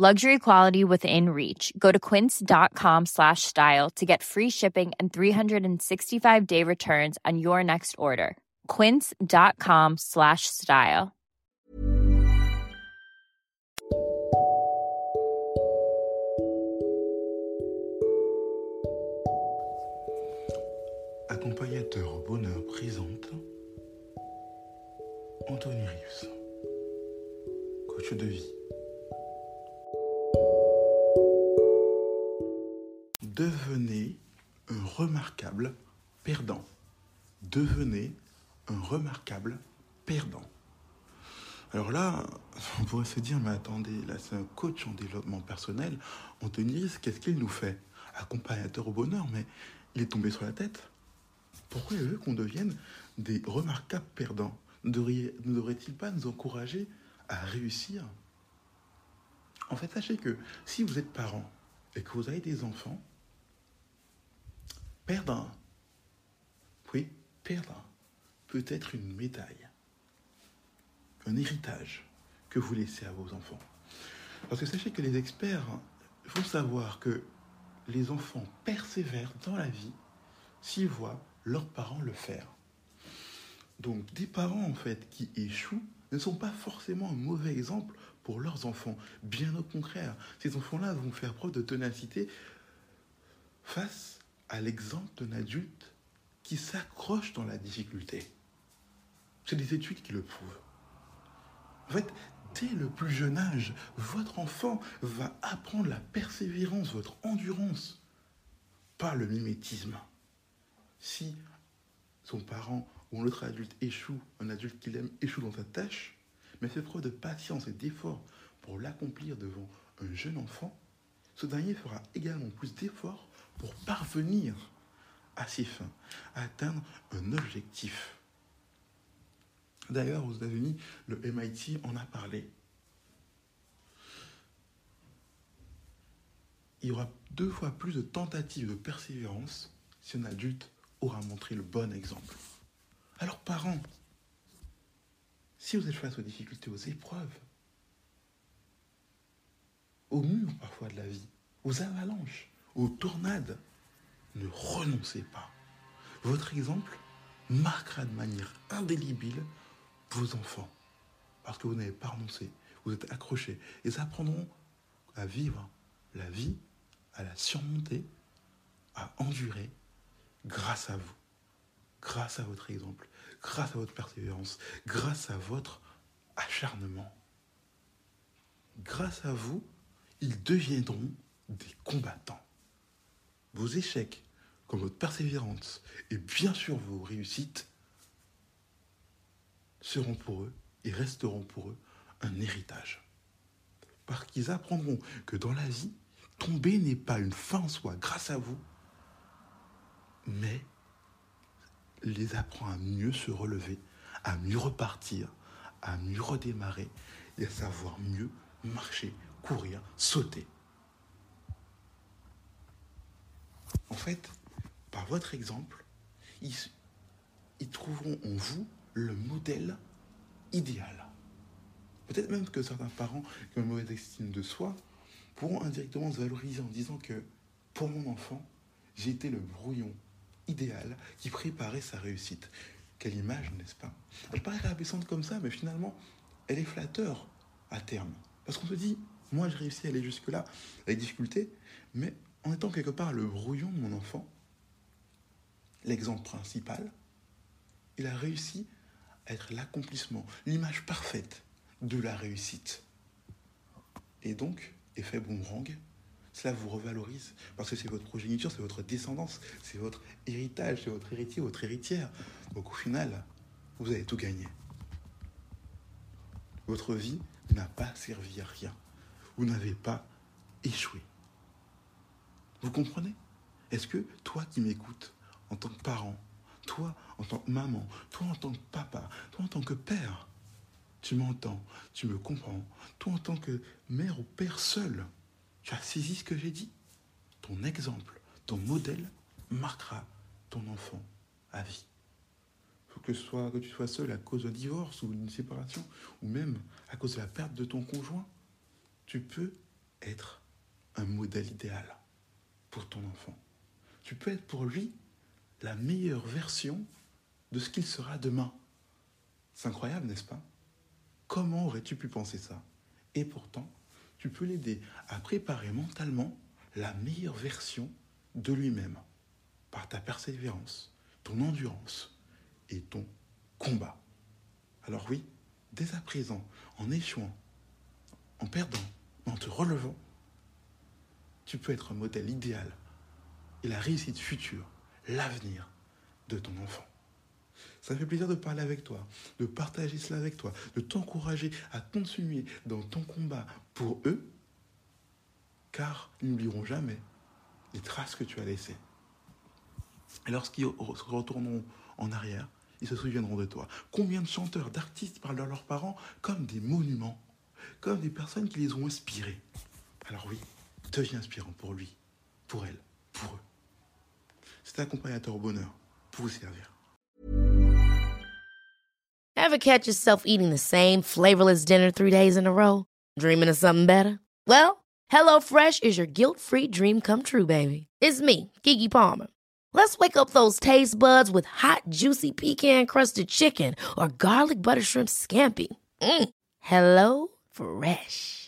Luxury quality within reach. Go to quince.com slash style to get free shipping and 365 day returns on your next order. Quince.com slash style. Accompagnateur au bonheur présente Anthony Rius, coach de vie. Un remarquable perdant. Devenez un remarquable perdant. Alors là, on pourrait se dire, mais attendez, là c'est un coach en développement personnel. Anthony qu'est-ce qu'il nous fait? Accompagnateur au bonheur, mais il est tombé sur la tête. Pourquoi il veut qu'on devienne des remarquables perdants? Ne devrait-il pas nous encourager à réussir? En fait, sachez que si vous êtes parent et que vous avez des enfants, perdre oui, perdre un, peut être une médaille, un héritage que vous laissez à vos enfants. Parce que sachez que les experts font savoir que les enfants persévèrent dans la vie s'ils voient leurs parents le faire. Donc des parents en fait qui échouent ne sont pas forcément un mauvais exemple pour leurs enfants. Bien au contraire, ces enfants-là vont faire preuve de ténacité face à l'exemple d'un adulte qui s'accroche dans la difficulté. C'est des études qui le prouvent. En fait, dès le plus jeune âge, votre enfant va apprendre la persévérance, votre endurance, pas le mimétisme. Si son parent ou un autre adulte échoue, un adulte qu'il aime échoue dans sa tâche, mais fait preuve de patience et d'effort pour l'accomplir devant un jeune enfant, ce dernier fera également plus d'efforts pour parvenir à ses fins, à atteindre un objectif. D'ailleurs, aux États-Unis, le MIT en a parlé. Il y aura deux fois plus de tentatives de persévérance si un adulte aura montré le bon exemple. Alors, parents, si vous êtes face aux difficultés, aux épreuves, aux murs parfois de la vie, aux avalanches, aux tornades, ne renoncez pas. Votre exemple marquera de manière indélébile vos enfants. Parce que vous n'avez pas renoncé, vous êtes accrochés. Et ils apprendront à vivre la vie, à la surmonter, à endurer grâce à vous, grâce à votre exemple, grâce à votre persévérance, grâce à votre acharnement. Grâce à vous, ils deviendront des combattants. Vos échecs, comme votre persévérance et bien sûr vos réussites, seront pour eux et resteront pour eux un héritage. Parce qu'ils apprendront que dans la vie, tomber n'est pas une fin en soi grâce à vous, mais les apprend à mieux se relever, à mieux repartir, à mieux redémarrer et à savoir mieux marcher, courir, sauter. En fait, par votre exemple, ils, trouveront en vous le modèle idéal. Peut-être même que certains parents qui ont une mauvaise estime de soi pourront indirectement se valoriser en disant que pour mon enfant, j'ai été le brouillon idéal qui préparait sa réussite. Quelle image, n'est-ce pas? Elle paraît rabaissante comme ça, mais finalement, elle est flatteur à terme. Parce qu'on se dit, moi, j'ai réussi à aller jusque-là avec difficulté, mais en étant quelque part le brouillon de mon enfant, l'exemple principal, il a réussi à être l'accomplissement, l'image parfaite de la réussite. Et donc, effet boomerang, cela vous revalorise parce que c'est votre progéniture, c'est votre descendance, c'est votre héritage, c'est votre héritier, votre héritière. Donc au final, vous avez tout gagné. Votre vie n'a pas servi à rien. Vous n'avez pas échoué. Vous comprenez? Est-ce que toi qui m'écoutes, en tant que parent, toi en tant que maman, toi en tant que papa, toi en tant que père, tu m'entends, tu me comprends, toi en tant que mère ou père seul, tu as saisi ce que j'ai dit? Ton exemple, ton modèle marquera ton enfant à vie. Que, soit, que tu sois seul à cause d'un divorce ou d'une séparation, ou même à cause de la perte de ton conjoint, tu peux être un modèle idéal pour ton enfant. Tu peux être pour lui la meilleure version de ce qu'il sera demain. C'est incroyable, n'est-ce pas? Comment aurais-tu pu penser ça? Et pourtant, tu peux l'aider à préparer mentalement la meilleure version de lui-même par ta persévérance, ton endurance et ton combat. Alors oui, dès à présent, en échouant, en perdant, en te relevant, tu peux être un modèle idéal et la réussite future, l'avenir de ton enfant. Ça fait plaisir de parler avec toi, de partager cela avec toi, de t'encourager à continuer dans ton combat pour eux, car ils n'oublieront jamais les traces que tu as laissées. Et lorsqu'ils retourneront en arrière, ils se souviendront de toi. Combien de chanteurs, d'artistes parlent de leurs parents comme des monuments, comme des personnes qui les ont inspirés. Alors oui, deviens inspirant pour lui, pour elle, pour eux. C'est accompagnateur au bonheur pour vous servir. Ever catch yourself eating the same flavorless dinner three days in a row? Dreaming of something better? Well, HelloFresh is your guilt-free dream come true, baby. It's me, Kiki Palmer. Let's wake up those taste buds with hot, juicy pecan-crusted chicken or garlic butter shrimp scampi. Mm. Hello Fresh.